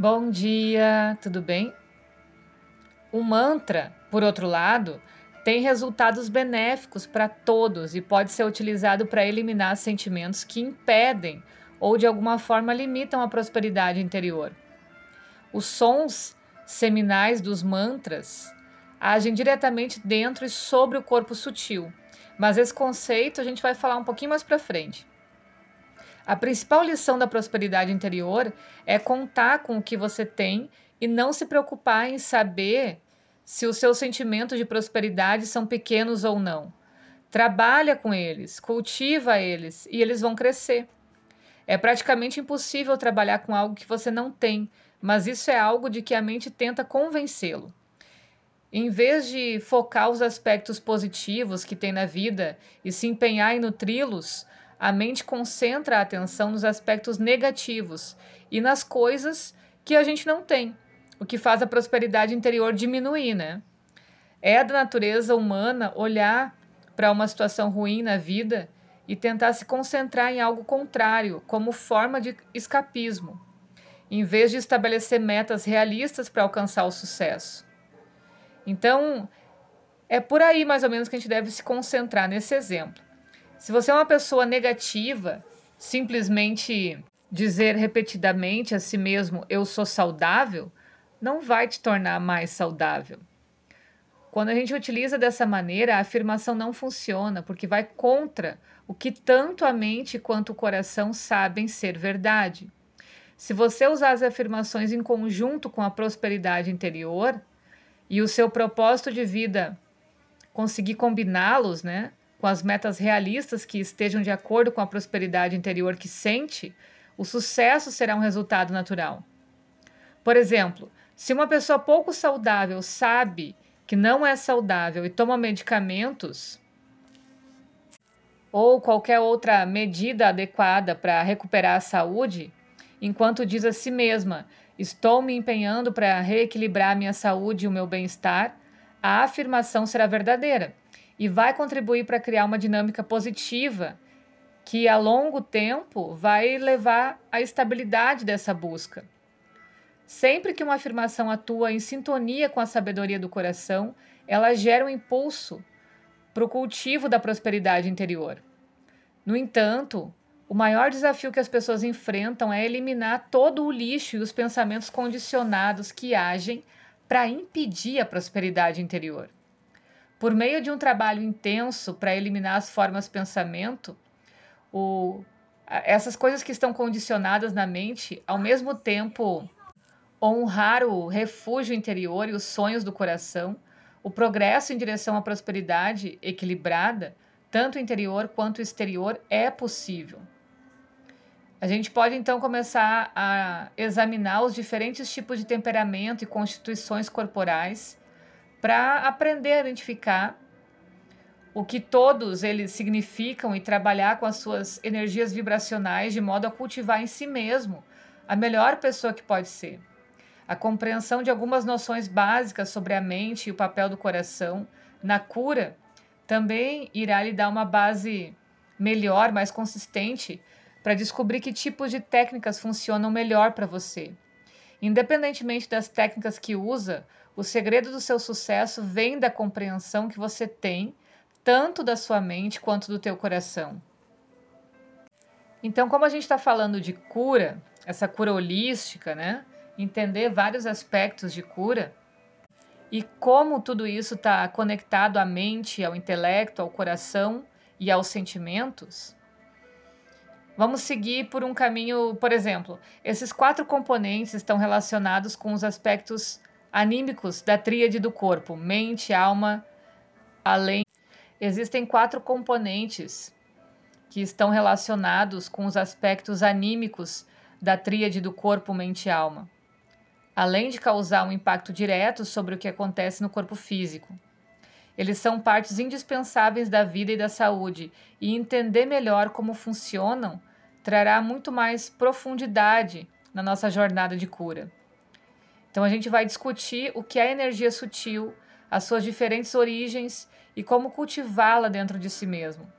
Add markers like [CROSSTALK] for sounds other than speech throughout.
Bom dia, tudo bem? O mantra, por outro lado, tem resultados benéficos para todos e pode ser utilizado para eliminar sentimentos que impedem ou de alguma forma limitam a prosperidade interior. Os sons seminais dos mantras agem diretamente dentro e sobre o corpo sutil, mas esse conceito a gente vai falar um pouquinho mais para frente. A principal lição da prosperidade interior é contar com o que você tem e não se preocupar em saber se os seus sentimentos de prosperidade são pequenos ou não. Trabalha com eles, cultiva eles e eles vão crescer. É praticamente impossível trabalhar com algo que você não tem, mas isso é algo de que a mente tenta convencê-lo. Em vez de focar os aspectos positivos que tem na vida e se empenhar em nutri-los, a mente concentra a atenção nos aspectos negativos e nas coisas que a gente não tem, o que faz a prosperidade interior diminuir, né? É da natureza humana olhar para uma situação ruim na vida e tentar se concentrar em algo contrário, como forma de escapismo, em vez de estabelecer metas realistas para alcançar o sucesso. Então, é por aí mais ou menos que a gente deve se concentrar nesse exemplo. Se você é uma pessoa negativa, simplesmente dizer repetidamente a si mesmo eu sou saudável, não vai te tornar mais saudável. Quando a gente utiliza dessa maneira, a afirmação não funciona, porque vai contra o que tanto a mente quanto o coração sabem ser verdade. Se você usar as afirmações em conjunto com a prosperidade interior e o seu propósito de vida conseguir combiná-los, né, com as metas realistas que estejam de acordo com a prosperidade interior que sente, o sucesso será um resultado natural. Por exemplo, se uma pessoa pouco saudável sabe que não é saudável e toma medicamentos ou qualquer outra medida adequada para recuperar a saúde, enquanto diz a si mesma: Estou me empenhando para reequilibrar minha saúde e o meu bem-estar, a afirmação será verdadeira e vai contribuir para criar uma dinâmica positiva que a longo tempo vai levar à estabilidade dessa busca. Sempre que uma afirmação atua em sintonia com a sabedoria do coração, ela gera um impulso para o cultivo da prosperidade interior. No entanto, o maior desafio que as pessoas enfrentam é eliminar todo o lixo e os pensamentos condicionados que agem para impedir a prosperidade interior. Por meio de um trabalho intenso para eliminar as formas pensamento, o, essas coisas que estão condicionadas na mente, ao mesmo tempo honrar o refúgio interior e os sonhos do coração, o progresso em direção à prosperidade equilibrada, tanto interior quanto exterior, é possível. A gente pode então começar a examinar os diferentes tipos de temperamento e constituições corporais para aprender a identificar o que todos eles significam e trabalhar com as suas energias vibracionais de modo a cultivar em si mesmo a melhor pessoa que pode ser. A compreensão de algumas noções básicas sobre a mente e o papel do coração na cura também irá lhe dar uma base melhor, mais consistente, para descobrir que tipos de técnicas funcionam melhor para você. Independentemente das técnicas que usa, o segredo do seu sucesso vem da compreensão que você tem, tanto da sua mente quanto do teu coração. Então, como a gente está falando de cura, essa cura holística, né? Entender vários aspectos de cura e como tudo isso está conectado à mente, ao intelecto, ao coração e aos sentimentos. Vamos seguir por um caminho, por exemplo, esses quatro componentes estão relacionados com os aspectos anímicos da tríade do corpo, mente, alma, além. Existem quatro componentes que estão relacionados com os aspectos anímicos da tríade do corpo, mente e alma, além de causar um impacto direto sobre o que acontece no corpo físico. Eles são partes indispensáveis da vida e da saúde, e entender melhor como funcionam trará muito mais profundidade na nossa jornada de cura. Então a gente vai discutir o que é energia sutil, as suas diferentes origens e como cultivá-la dentro de si mesmo.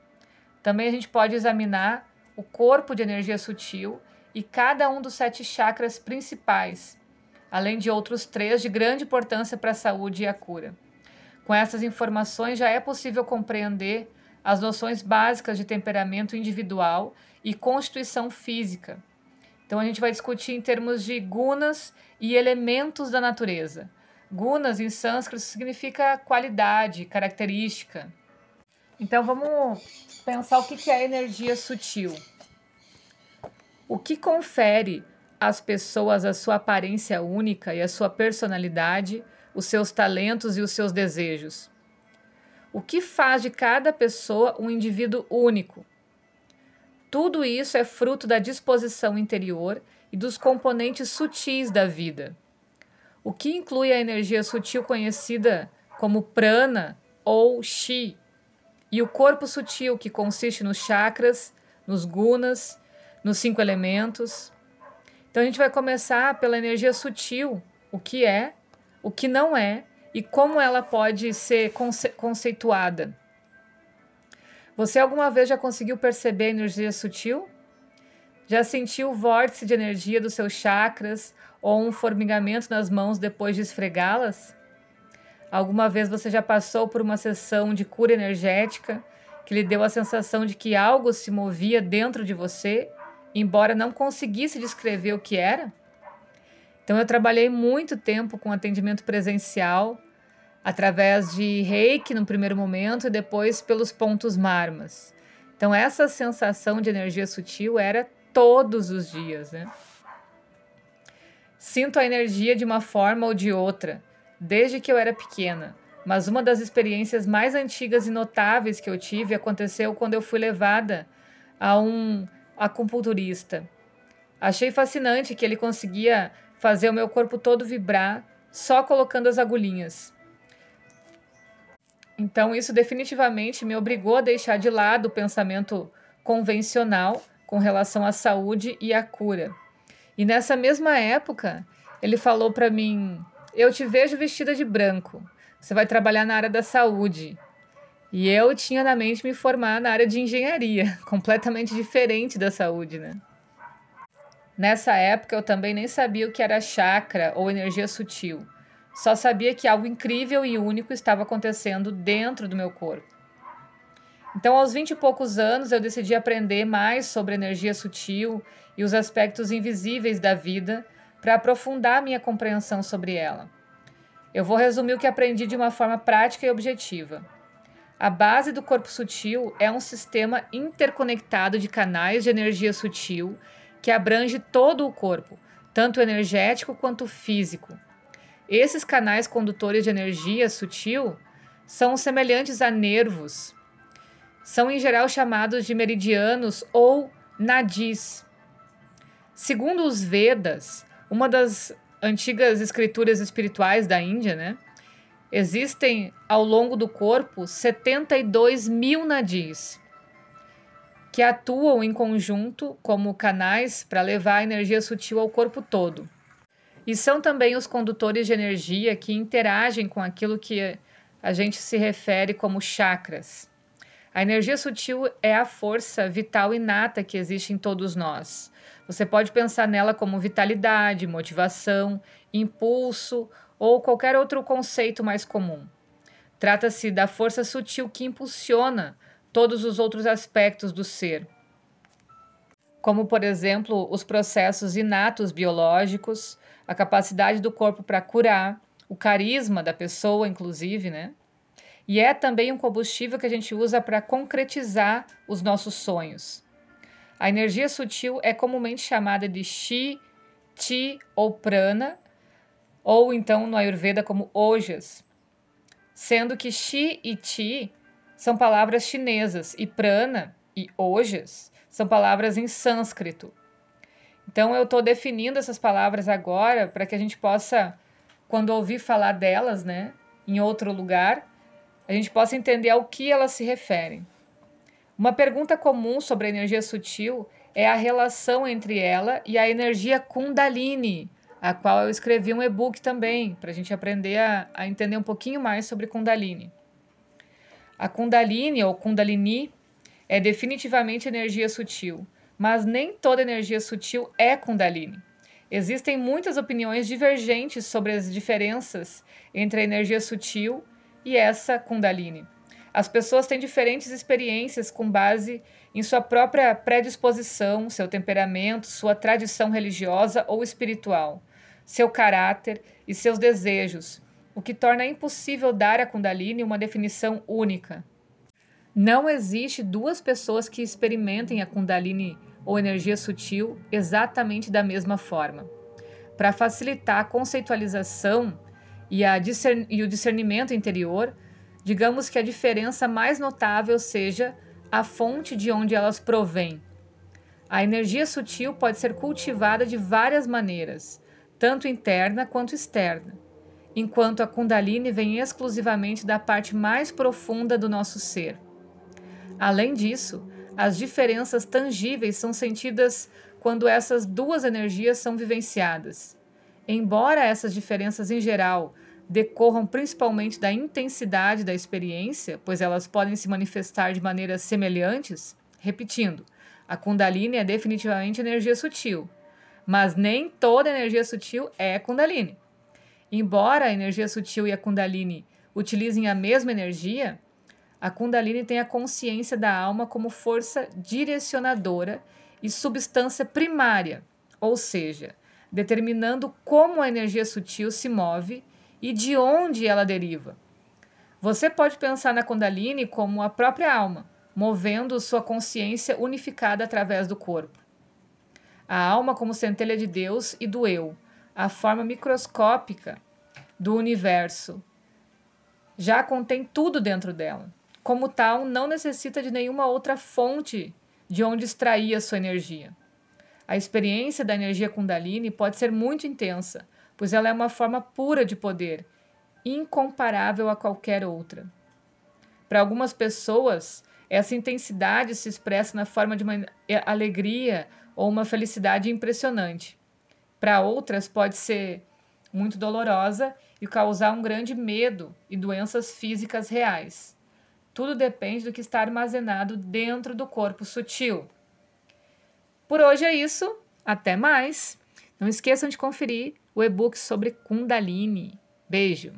Também a gente pode examinar o corpo de energia sutil e cada um dos sete chakras principais além de outros três de grande importância para a saúde e a cura. Com essas informações, já é possível compreender as noções básicas de temperamento individual e constituição física. Então, a gente vai discutir em termos de gunas e elementos da natureza. Gunas, em sânscrito, significa qualidade, característica. Então, vamos pensar o que é energia sutil. O que confere às pessoas a sua aparência única e a sua personalidade, os seus talentos e os seus desejos? O que faz de cada pessoa um indivíduo único? Tudo isso é fruto da disposição interior e dos componentes sutis da vida. O que inclui a energia sutil conhecida como prana ou chi, e o corpo sutil que consiste nos chakras, nos gunas nos cinco elementos. Então a gente vai começar pela energia sutil, o que é, o que não é e como ela pode ser conce conceituada. Você alguma vez já conseguiu perceber a energia sutil? Já sentiu o vórtice de energia dos seus chakras ou um formigamento nas mãos depois de esfregá-las? Alguma vez você já passou por uma sessão de cura energética que lhe deu a sensação de que algo se movia dentro de você embora não conseguisse descrever o que era. Então eu trabalhei muito tempo com atendimento presencial, através de reiki no primeiro momento e depois pelos pontos marmas. Então essa sensação de energia sutil era todos os dias, né? Sinto a energia de uma forma ou de outra, desde que eu era pequena. Mas uma das experiências mais antigas e notáveis que eu tive aconteceu quando eu fui levada a um acupunturista. Achei fascinante que ele conseguia fazer o meu corpo todo vibrar só colocando as agulhinhas. Então, isso definitivamente me obrigou a deixar de lado o pensamento convencional com relação à saúde e à cura. E nessa mesma época, ele falou para mim: Eu te vejo vestida de branco. Você vai trabalhar na área da saúde. E eu tinha na mente me formar na área de engenharia, [LAUGHS] completamente diferente da saúde, né? Nessa época eu também nem sabia o que era chakra ou energia sutil. Só sabia que algo incrível e único estava acontecendo dentro do meu corpo. Então, aos vinte e poucos anos, eu decidi aprender mais sobre energia sutil e os aspectos invisíveis da vida para aprofundar minha compreensão sobre ela. Eu vou resumir o que aprendi de uma forma prática e objetiva. A base do corpo sutil é um sistema interconectado de canais de energia sutil que abrange todo o corpo, tanto energético quanto físico. Esses canais condutores de energia sutil são semelhantes a nervos. São em geral chamados de meridianos ou nadis. Segundo os Vedas, uma das antigas escrituras espirituais da Índia, né? Existem ao longo do corpo 72 mil nadis que atuam em conjunto como canais para levar a energia sutil ao corpo todo. E são também os condutores de energia que interagem com aquilo que a gente se refere como chakras. A energia sutil é a força vital inata que existe em todos nós. Você pode pensar nela como vitalidade, motivação, impulso ou qualquer outro conceito mais comum. Trata-se da força sutil que impulsiona todos os outros aspectos do ser, como, por exemplo, os processos inatos biológicos, a capacidade do corpo para curar, o carisma da pessoa, inclusive, né? E é também um combustível que a gente usa para concretizar os nossos sonhos. A energia sutil é comumente chamada de Chi, Ti ou Prana, ou então no Ayurveda como ojas, sendo que Shi e Ti são palavras chinesas e prana e ojas são palavras em sânscrito. Então eu estou definindo essas palavras agora para que a gente possa, quando ouvir falar delas, né, em outro lugar, a gente possa entender ao que elas se referem. Uma pergunta comum sobre a energia sutil é a relação entre ela e a energia Kundalini, a qual eu escrevi um e-book também, para a gente aprender a, a entender um pouquinho mais sobre Kundalini. A Kundalini ou Kundalini é definitivamente energia sutil, mas nem toda energia sutil é Kundalini. Existem muitas opiniões divergentes sobre as diferenças entre a energia sutil e essa Kundalini. As pessoas têm diferentes experiências com base em sua própria predisposição, seu temperamento, sua tradição religiosa ou espiritual, seu caráter e seus desejos, o que torna impossível dar à Kundalini uma definição única. Não existe duas pessoas que experimentem a Kundalini ou energia sutil exatamente da mesma forma. Para facilitar a conceitualização e, a discern e o discernimento interior, digamos que a diferença mais notável seja a fonte de onde elas provêm. A energia sutil pode ser cultivada de várias maneiras, tanto interna quanto externa, enquanto a Kundalini vem exclusivamente da parte mais profunda do nosso ser. Além disso, as diferenças tangíveis são sentidas quando essas duas energias são vivenciadas. Embora essas diferenças em geral decorram principalmente da intensidade da experiência, pois elas podem se manifestar de maneiras semelhantes, repetindo, a Kundalini é definitivamente energia sutil, mas nem toda energia sutil é Kundalini. Embora a energia sutil e a Kundalini utilizem a mesma energia, a Kundalini tem a consciência da alma como força direcionadora e substância primária, ou seja, determinando como a energia sutil se move e de onde ela deriva. Você pode pensar na Kundalini como a própria alma, movendo sua consciência unificada através do corpo. A alma como centelha de Deus e do eu, a forma microscópica do universo, já contém tudo dentro dela como tal, não necessita de nenhuma outra fonte de onde extrair a sua energia. A experiência da energia Kundalini pode ser muito intensa, pois ela é uma forma pura de poder, incomparável a qualquer outra. Para algumas pessoas, essa intensidade se expressa na forma de uma alegria ou uma felicidade impressionante. Para outras, pode ser muito dolorosa e causar um grande medo e doenças físicas reais. Tudo depende do que está armazenado dentro do corpo sutil. Por hoje é isso. Até mais. Não esqueçam de conferir o e-book sobre Kundalini. Beijo.